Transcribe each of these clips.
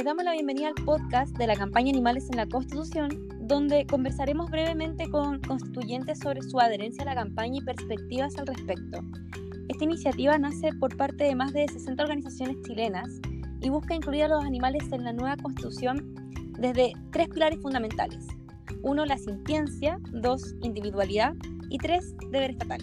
les damos la bienvenida al podcast de la campaña Animales en la Constitución, donde conversaremos brevemente con constituyentes sobre su adherencia a la campaña y perspectivas al respecto. Esta iniciativa nace por parte de más de 60 organizaciones chilenas y busca incluir a los animales en la nueva constitución desde tres pilares fundamentales. Uno, la sintiencia, dos, individualidad y tres, deber estatal.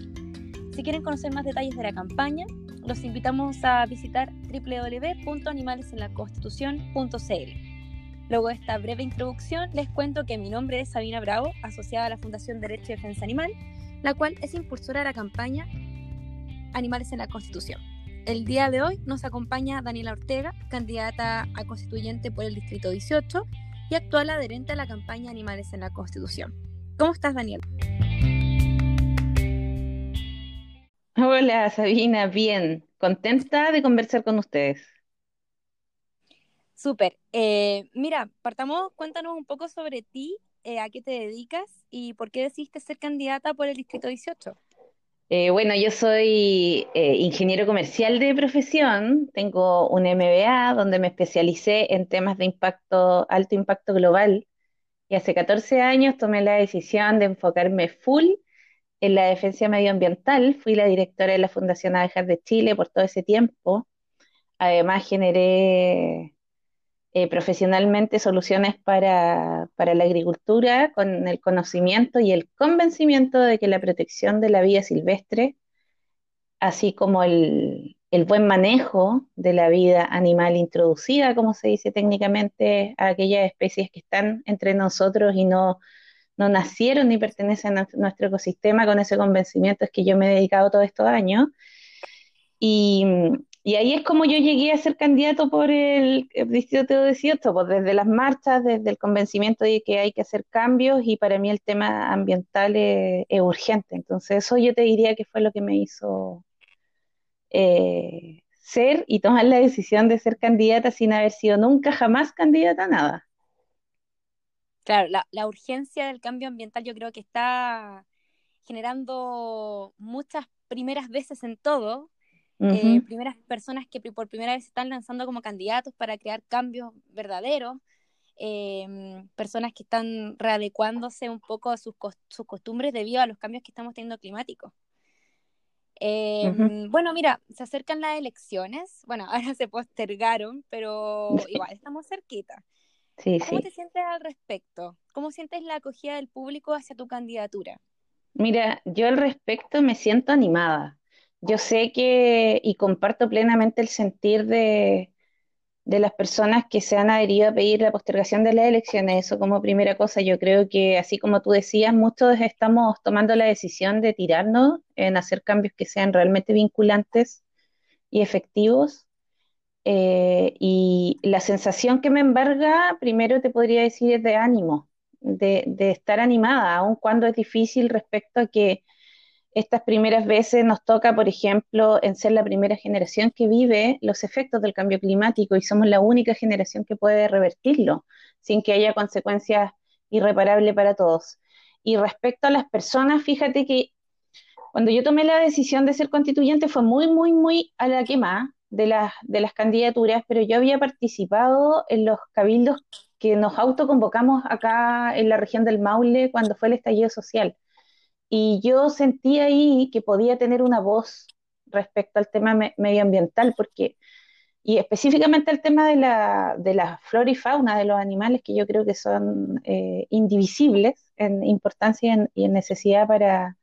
Si quieren conocer más detalles de la campaña, los invitamos a visitar www.animalesenlaconstitución.cl. Luego de esta breve introducción, les cuento que mi nombre es Sabina Bravo, asociada a la Fundación Derecho y Defensa Animal, la cual es impulsora de la campaña Animales en la Constitución. El día de hoy nos acompaña Daniela Ortega, candidata a constituyente por el Distrito 18 y actual adherente a la campaña Animales en la Constitución. ¿Cómo estás, Daniela? Hola Sabina, bien, contenta de conversar con ustedes. Súper. Eh, mira, partamos, cuéntanos un poco sobre ti, eh, a qué te dedicas y por qué decidiste ser candidata por el Distrito 18. Eh, bueno, yo soy ingeniero comercial de profesión, tengo un MBA donde me especialicé en temas de impacto, alto impacto global y hace 14 años tomé la decisión de enfocarme full en la defensa medioambiental, fui la directora de la Fundación Abejas de Chile por todo ese tiempo. Además, generé eh, profesionalmente soluciones para, la agricultura con el conocimiento y el convencimiento de que la protección de la vida silvestre, así como el, el buen manejo de la vida animal introducida, como se dice técnicamente, a aquellas especies que están entre nosotros y no no nacieron ni pertenecen a nuestro ecosistema con ese convencimiento es que yo me he dedicado todos estos años. Y, ahí es como yo llegué a ser candidato por el, Distrito 18, pues desde las marchas, desde el convencimiento de que hay que hacer cambios y para mí el tema ambiental es, urgente. Entonces eso yo te diría que fue lo que me hizo eh, ser y tomar la decisión de ser candidata sin haber sido nunca jamás candidata a nada. Claro, la, urgencia del cambio ambiental yo creo que está generando muchas primeras veces en todo, eh, primeras personas que por primera vez se están lanzando como candidatos para crear cambios verdaderos, em, personas que están readecuándose un poco a sus, sus costumbres debido a los cambios que estamos teniendo climáticos. Em, bueno, mira, se acercan las elecciones, bueno, ahora se postergaron, pero igual estamos cerquita. ¿Cómo te sientes al respecto? ¿Cómo sientes la acogida del público hacia tu candidatura? Mira, yo al respecto me siento animada. Yo sé que y comparto plenamente el sentir de, las personas que se han adherido a pedir la postergación de las elecciones. Eso como primera cosa, yo creo que así como tú decías, muchos estamos tomando la decisión de tirarnos en hacer cambios que sean realmente vinculantes y efectivos eh, y la sensación que me embarga, primero te podría decir, es de ánimo, de, estar animada, aun cuando es difícil respecto a que estas primeras veces nos toca, por ejemplo, en ser la primera generación que vive los efectos del cambio climático y somos la única generación que puede revertirlo sin que haya consecuencias irreparables para todos. Y respecto a las personas, fíjate que cuando yo tomé la decisión de ser constituyente fue muy, muy, muy a la quema de las, de las candidaturas, pero yo había participado en los cabildos que nos autoconvocamos acá en la región del Maule cuando fue el estallido social. Y yo sentí ahí que podía tener una voz respecto al tema medioambiental, porque, y específicamente el tema de la, de la flora y fauna de los animales, que yo creo que son eh, indivisibles en importancia y en necesidad para,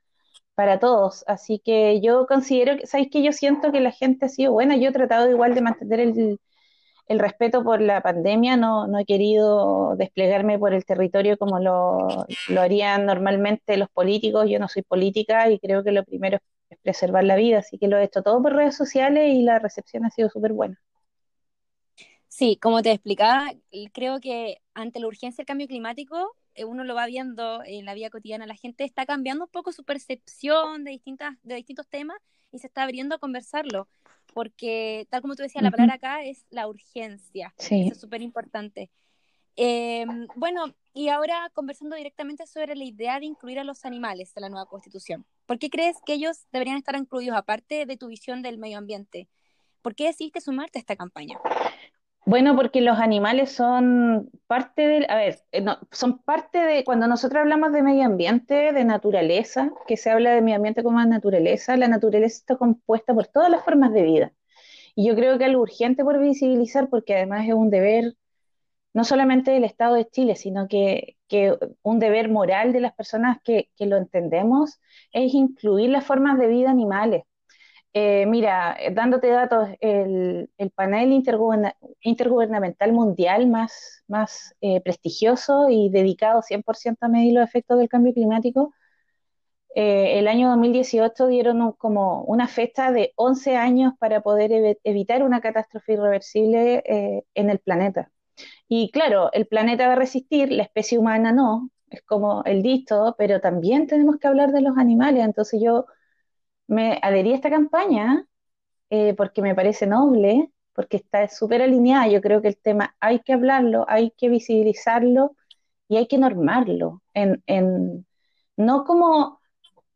para todos. Así que yo considero que, ¿sabéis que Yo siento que la gente ha sido buena. Yo he tratado igual de mantener el, respeto por la pandemia, no, no, he querido desplegarme por el territorio como lo, lo, harían normalmente los políticos. Yo no soy política y creo que lo primero es preservar la vida, así que lo he hecho todo por redes sociales y la recepción ha sido súper buena. Sí, como te explicaba, creo que ante la urgencia del cambio climático, uno lo va viendo en la vida cotidiana, la gente está cambiando un poco su percepción de, distintas, de distintos temas y se está abriendo a conversarlo, porque tal como tú decías, la palabra acá es la urgencia, eso es súper importante. Em, bueno, y ahora conversando directamente sobre la idea de incluir a los animales en la nueva constitución. ¿Por qué crees que ellos deberían estar incluidos, aparte de tu visión del medio ambiente? ¿Por qué decidiste sumarte a esta campaña? Bueno, porque los animales son parte del, a ver, eh, son parte de, cuando nosotros hablamos de medio ambiente, de naturaleza, que se habla de medio ambiente como naturaleza, la naturaleza está compuesta por todas las formas de vida. Y yo creo que algo urgente por visibilizar, porque además es un deber no solamente del Estado de Chile, sino que, que un deber moral de las personas que, que lo entendemos, es incluir las formas de vida animales eh, mira, eh, dándote datos, el, el panel intergubernamental mundial más, eh, prestigioso y dedicado 100% a medir los efectos del cambio climático, el año 2018 dieron como una fecha de 11 años para poder evitar una catástrofe irreversible en el planeta. Y claro, el planeta va a resistir, la especie humana no, es como el dicho, pero también tenemos que hablar de los animales, entonces yo me adherí a esta campaña eh, porque me parece noble, porque está súper alineada. Yo creo que el tema hay que hablarlo, hay que visibilizarlo y hay que normarlo. En, en, no, como,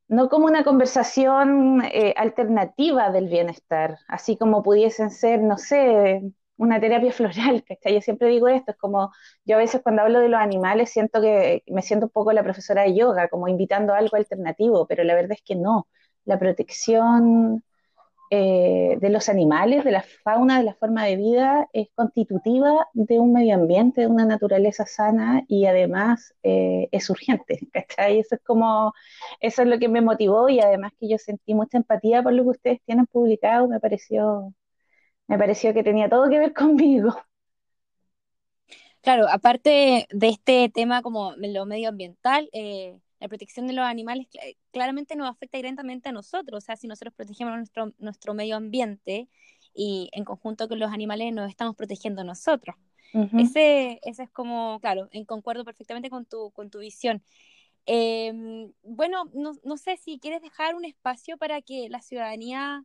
no como una conversación eh, alternativa del bienestar, así como pudiesen ser, no sé, una terapia floral, ¿cachai? Yo siempre digo esto, es como, yo a veces cuando hablo de los animales siento que me siento un poco la profesora de yoga, como invitando a algo alternativo, pero la verdad es que no la protección eh, de los animales, de la fauna, de la forma de vida, es constitutiva de un medio ambiente, de una naturaleza sana y además eh, es urgente. ¿cachai? Eso es como, eso es lo que me motivó y además que yo sentí mucha empatía por lo que ustedes tienen publicado, me pareció, me pareció que tenía todo que ver conmigo. Claro, aparte de este tema como lo medioambiental, eh, la protección de los animales claramente nos afecta directamente a nosotros, o sea, si nosotros protegemos nuestro, nuestro medio ambiente y en conjunto con los animales nos estamos protegiendo nosotros. ese, ese es como, claro, en concuerdo perfectamente con tu, con tu visión. Em, bueno, no, no, sé si quieres dejar un espacio para que la ciudadanía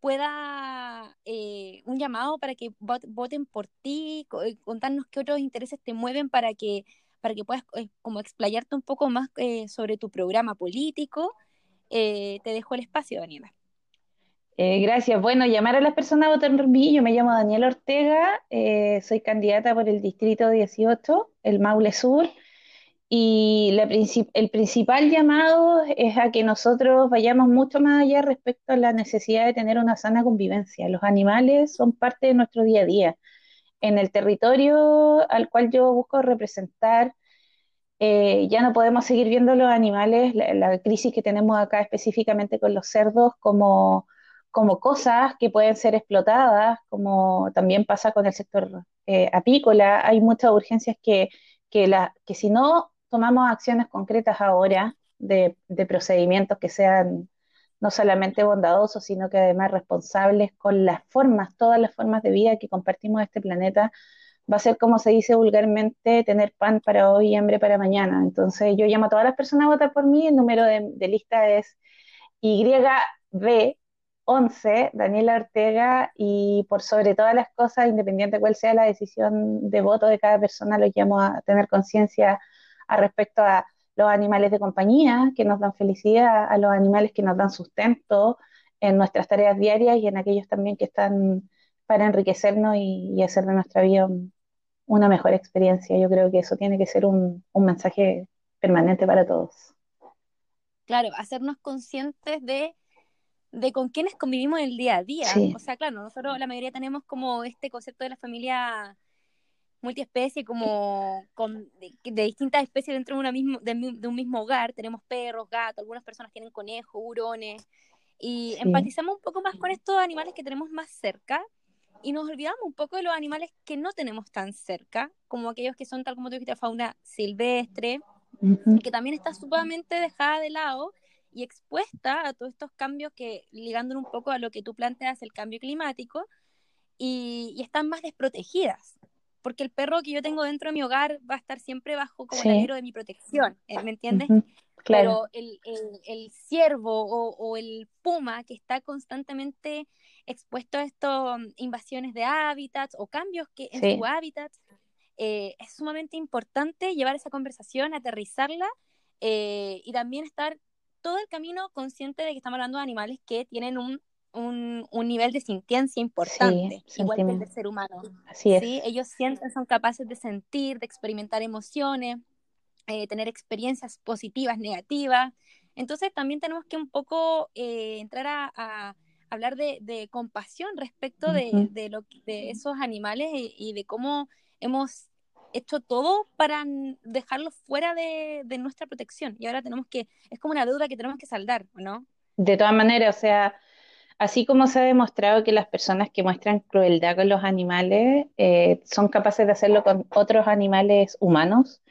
pueda, eh, un llamado para que voten por ti, eh, contarnos qué otros intereses te mueven para que para que puedas eh, como explayarte un poco más eh, sobre tu programa político. Eh, te dejo el espacio, Daniela. gracias. Bueno, llamar a las personas a votar por mí. Yo me llamo Daniela Ortega, soy candidata por el Distrito 18, el Maule Sur. Y la el principal llamado es a que nosotros vayamos mucho más allá respecto a la necesidad de tener una sana convivencia. Los animales son parte de nuestro día a día en el territorio al cual yo busco representar, eh, ya no podemos seguir viendo los animales, la, crisis que tenemos acá específicamente con los cerdos, como, como cosas que pueden ser explotadas, como también pasa con el sector eh, apícola. Hay muchas urgencias que, que, la, que si no tomamos acciones concretas ahora de, de procedimientos que sean no solamente bondadosos, sino que además responsables con las formas, todas las formas de vida que compartimos este planeta, va a ser como se dice vulgarmente, tener pan para hoy y hambre para mañana. Entonces yo llamo a todas las personas a votar por mí, el número de, lista es YB11, Daniela Ortega, y por sobre todas las cosas, independiente de cuál sea la decisión de voto de cada persona, los llamo a tener conciencia a respecto a los animales de compañía que nos dan felicidad, a los animales que nos dan sustento en nuestras tareas diarias y en aquellos también que están para enriquecernos y, hacer de nuestra vida una mejor experiencia. Yo creo que eso tiene que ser un, mensaje permanente para todos. Claro, hacernos conscientes de, de con quienes convivimos el día a día. O sea, claro, nosotros la mayoría tenemos como este concepto de la familia multiespecie, como con, de, distintas especies dentro de, una mismo, de, un mismo hogar. Tenemos perros, gatos, algunas personas tienen conejos, hurones. Y empatizamos un poco más con estos animales que tenemos más cerca y nos olvidamos un poco de los animales que no tenemos tan cerca, como aquellos que son, tal como tú dijiste, fauna silvestre, que también está sumamente dejada de lado y expuesta a todos estos cambios que, ligándolo un poco a lo que tú planteas, el cambio climático, y están más desprotegidas porque el perro que yo tengo dentro de mi hogar va a estar siempre bajo como el alero de mi protección, eh, ¿me entiendes? Pero el, el, ciervo o, el puma que está constantemente expuesto a estas mm, invasiones de hábitats o cambios que en su hábitat, eh, es sumamente importante llevar esa conversación, aterrizarla eh, y también estar todo el camino consciente de que estamos hablando de animales que tienen un un, nivel de sintiencia importante, igual que el del ser humano. Así es. Ellos sienten, son capaces de sentir, de experimentar emociones, eh, tener experiencias positivas, negativas. Entonces también tenemos que un poco eh, entrar a, hablar de, compasión respecto de, de, lo, de esos animales y, de cómo hemos hecho todo para dejarlos fuera de, de, nuestra protección. Y ahora tenemos que, es como una deuda que tenemos que saldar, ¿no? De todas maneras, o sea, así como se ha demostrado que las personas que muestran crueldad con los animales eh, son capaces de hacerlo con otros animales humanos,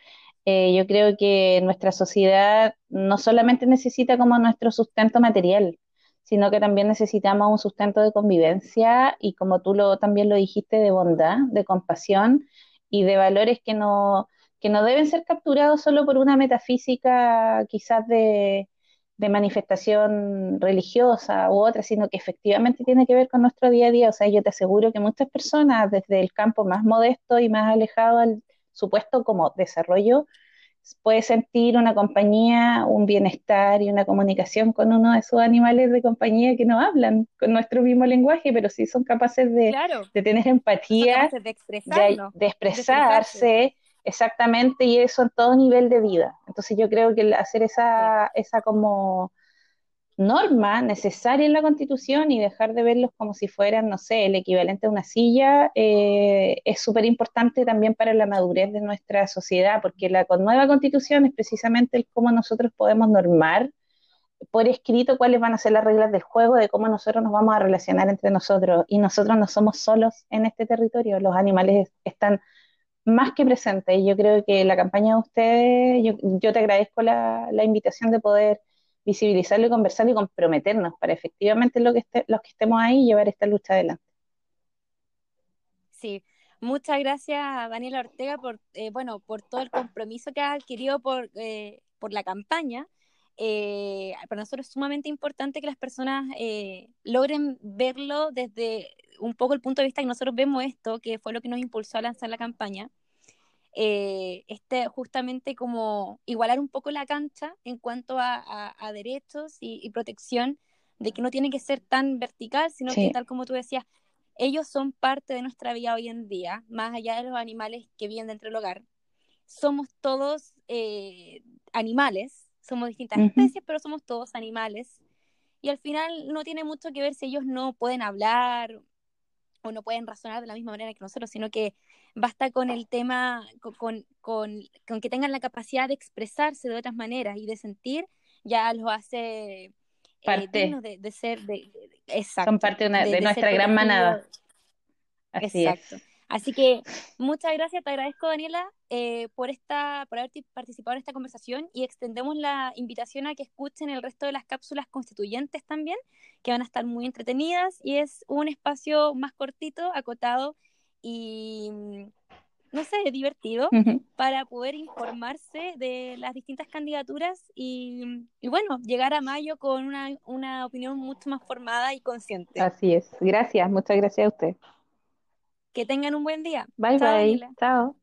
eh, yo creo que nuestra sociedad no solamente necesita como nuestro sustento material, sino que también necesitamos un sustento de convivencia y como tú lo, también lo dijiste, de bondad, de compasión y de valores que no, que no deben ser capturados solo por una metafísica quizás de, de manifestación religiosa u otra, sino que efectivamente tiene que ver con nuestro día a día. O sea, yo te aseguro que muchas personas desde el campo más modesto y más alejado al supuesto como desarrollo, puede sentir una compañía, un bienestar y una comunicación con uno de esos animales de compañía que no hablan con nuestro mismo lenguaje, pero sí son capaces de, tener empatía, de, expresarse, exactamente, y eso en todo nivel de vida. Entonces yo creo que hacer esa, esa como norma necesaria en la Constitución y dejar de verlos como si fueran, no sé, el equivalente a una silla, eh, es súper importante también para la madurez de nuestra sociedad, porque la nueva Constitución es precisamente el cómo nosotros podemos normar por escrito cuáles van a ser las reglas del juego, de cómo nosotros nos vamos a relacionar entre nosotros. Y nosotros no somos solos en este territorio, los animales están más que presentes. Y yo creo que la campaña de ustedes, yo, te agradezco la, la invitación de poder visibilizarlo y conversarlo y comprometernos para efectivamente lo que los que estemos ahí llevar esta lucha adelante. Sí, muchas gracias Daniela Ortega por, eh, bueno, por todo el compromiso que ha adquirido por, eh, por la campaña. Eh, para nosotros es sumamente importante que las personas logren verlo desde un poco el punto de vista que nosotros vemos esto, que fue lo que nos impulsó a lanzar la campaña, eh, este, justamente como igualar un poco la cancha en cuanto a, derechos y, protección, de que no tiene que ser tan vertical, sino que tal como tú decías, ellos son parte de nuestra vida hoy en día, más allá de los animales que viven dentro del hogar. Somos todos eh, animales, somos distintas especies, pero somos todos animales. Y al final no tiene mucho que ver si ellos no pueden hablar o no pueden razonar de la misma manera que nosotros, sino que basta con el tema, con, con, con, que tengan la capacidad de expresarse de otras maneras y de sentir, ya los hace eh, parte. de, ser, de, exacto, son parte de, nuestra gran manada. Así exacto. Así que muchas gracias, te agradezco Daniela eh, por, esta, por haber participado en esta conversación y extendemos la invitación a que escuchen el resto de las cápsulas constituyentes también, que van a estar muy entretenidas y es un espacio más cortito, acotado y no sé, divertido para poder informarse de las distintas candidaturas y, y, bueno, llegar a mayo con una, una opinión mucho más formada y consciente. Así es. Gracias, muchas gracias a usted. Que tengan un buen día. Bye bye. Chao.